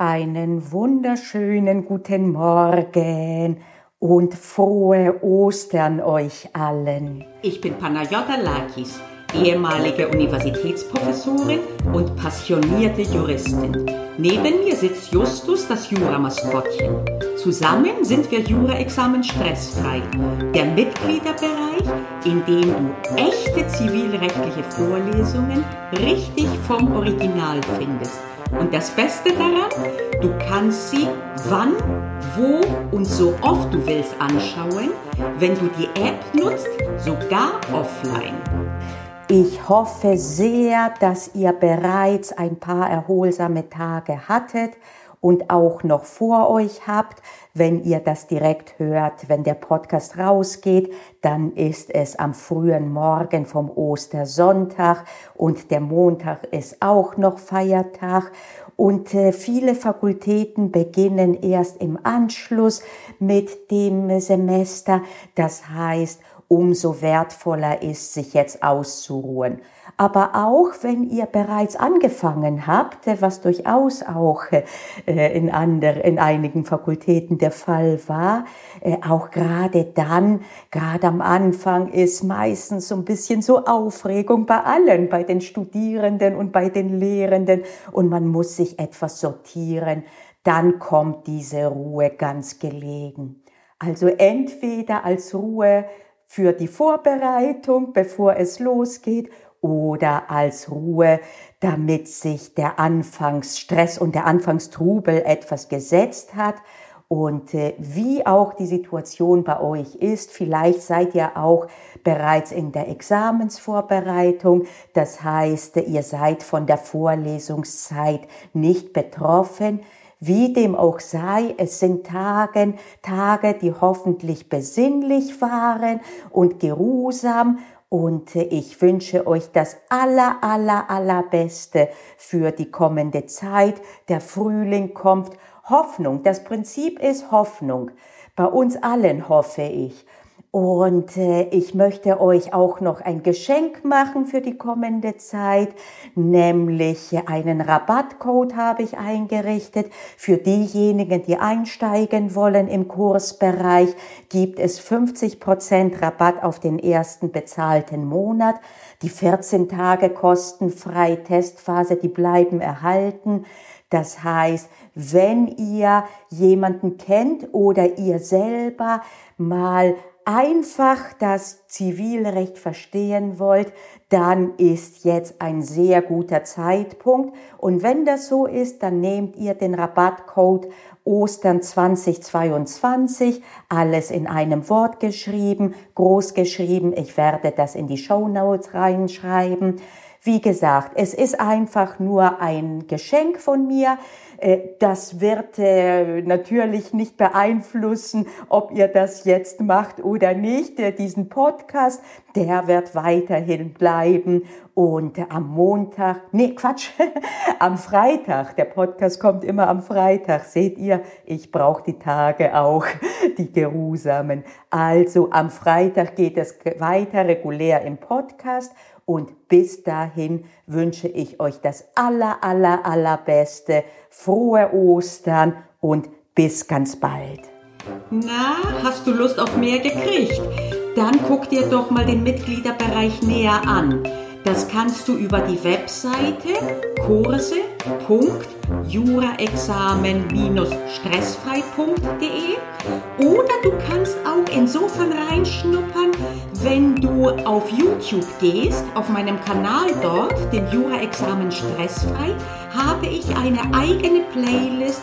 Einen wunderschönen guten Morgen und frohe Ostern euch allen. Ich bin Panayota Lakis, ehemalige Universitätsprofessorin und passionierte Juristin. Neben mir sitzt Justus, das Juramaskottchen. Zusammen sind wir Jura-Examen stressfrei, der Mitgliederbereich, in dem du echte zivilrechtliche Vorlesungen richtig vom Original findest und das Beste daran, du kannst sie wann, wo und so oft du willst anschauen, wenn du die App nutzt, sogar offline. Ich hoffe sehr, dass ihr bereits ein paar erholsame Tage hattet und auch noch vor euch habt. Wenn ihr das direkt hört, wenn der Podcast rausgeht, dann ist es am frühen Morgen vom Ostersonntag und der Montag ist auch noch Feiertag. Und äh, viele Fakultäten beginnen erst im Anschluss mit dem Semester. Das heißt, umso wertvoller ist, sich jetzt auszuruhen. Aber auch wenn ihr bereits angefangen habt, was durchaus auch äh, in, ander, in einigen Fakultäten der Fall war, äh, auch gerade dann, gerade am Anfang ist meistens so ein bisschen so Aufregung bei allen, bei den Studierenden und bei den Lehrenden und man muss sich etwas sortieren, dann kommt diese Ruhe ganz gelegen. Also entweder als Ruhe für die Vorbereitung, bevor es losgeht, oder als Ruhe, damit sich der Anfangsstress und der Anfangstrubel etwas gesetzt hat. Und äh, wie auch die Situation bei euch ist, vielleicht seid ihr auch bereits in der Examensvorbereitung. Das heißt, ihr seid von der Vorlesungszeit nicht betroffen. Wie dem auch sei, es sind Tage, Tage, die hoffentlich besinnlich waren und geruhsam und ich wünsche euch das aller, aller, allerbeste für die kommende Zeit. Der Frühling kommt. Hoffnung. Das Prinzip ist Hoffnung. Bei uns allen hoffe ich. Und äh, ich möchte euch auch noch ein Geschenk machen für die kommende Zeit, nämlich einen Rabattcode habe ich eingerichtet. Für diejenigen, die einsteigen wollen im Kursbereich, gibt es 50% Rabatt auf den ersten bezahlten Monat. Die 14 Tage kostenfrei Testphase, die bleiben erhalten. Das heißt, wenn ihr jemanden kennt oder ihr selber mal einfach das Zivilrecht verstehen wollt, dann ist jetzt ein sehr guter Zeitpunkt. Und wenn das so ist, dann nehmt ihr den Rabattcode Ostern 2022, alles in einem Wort geschrieben, groß geschrieben. Ich werde das in die Show Notes reinschreiben. Wie gesagt, es ist einfach nur ein Geschenk von mir. Äh, das wird äh, natürlich nicht beeinflussen, ob ihr das jetzt macht oder nicht. Äh, diesen Podcast, der wird weiterhin bleiben. Und am Montag, nee, Quatsch, am Freitag, der Podcast kommt immer am Freitag, seht ihr, ich brauche die Tage auch, die geruhsamen. Also am Freitag geht es weiter regulär im Podcast und bis dahin wünsche ich euch das aller, aller, allerbeste, frohe Ostern und bis ganz bald. Na, hast du Lust auf mehr gekriegt? Dann guck dir doch mal den Mitgliederbereich näher an. Das kannst du über die Webseite kurse.juraexamen-stressfrei.de oder du kannst auch insofern reinschnuppern, wenn du auf YouTube gehst, auf meinem Kanal dort, dem Jura-Examen Stressfrei, habe ich eine eigene Playlist,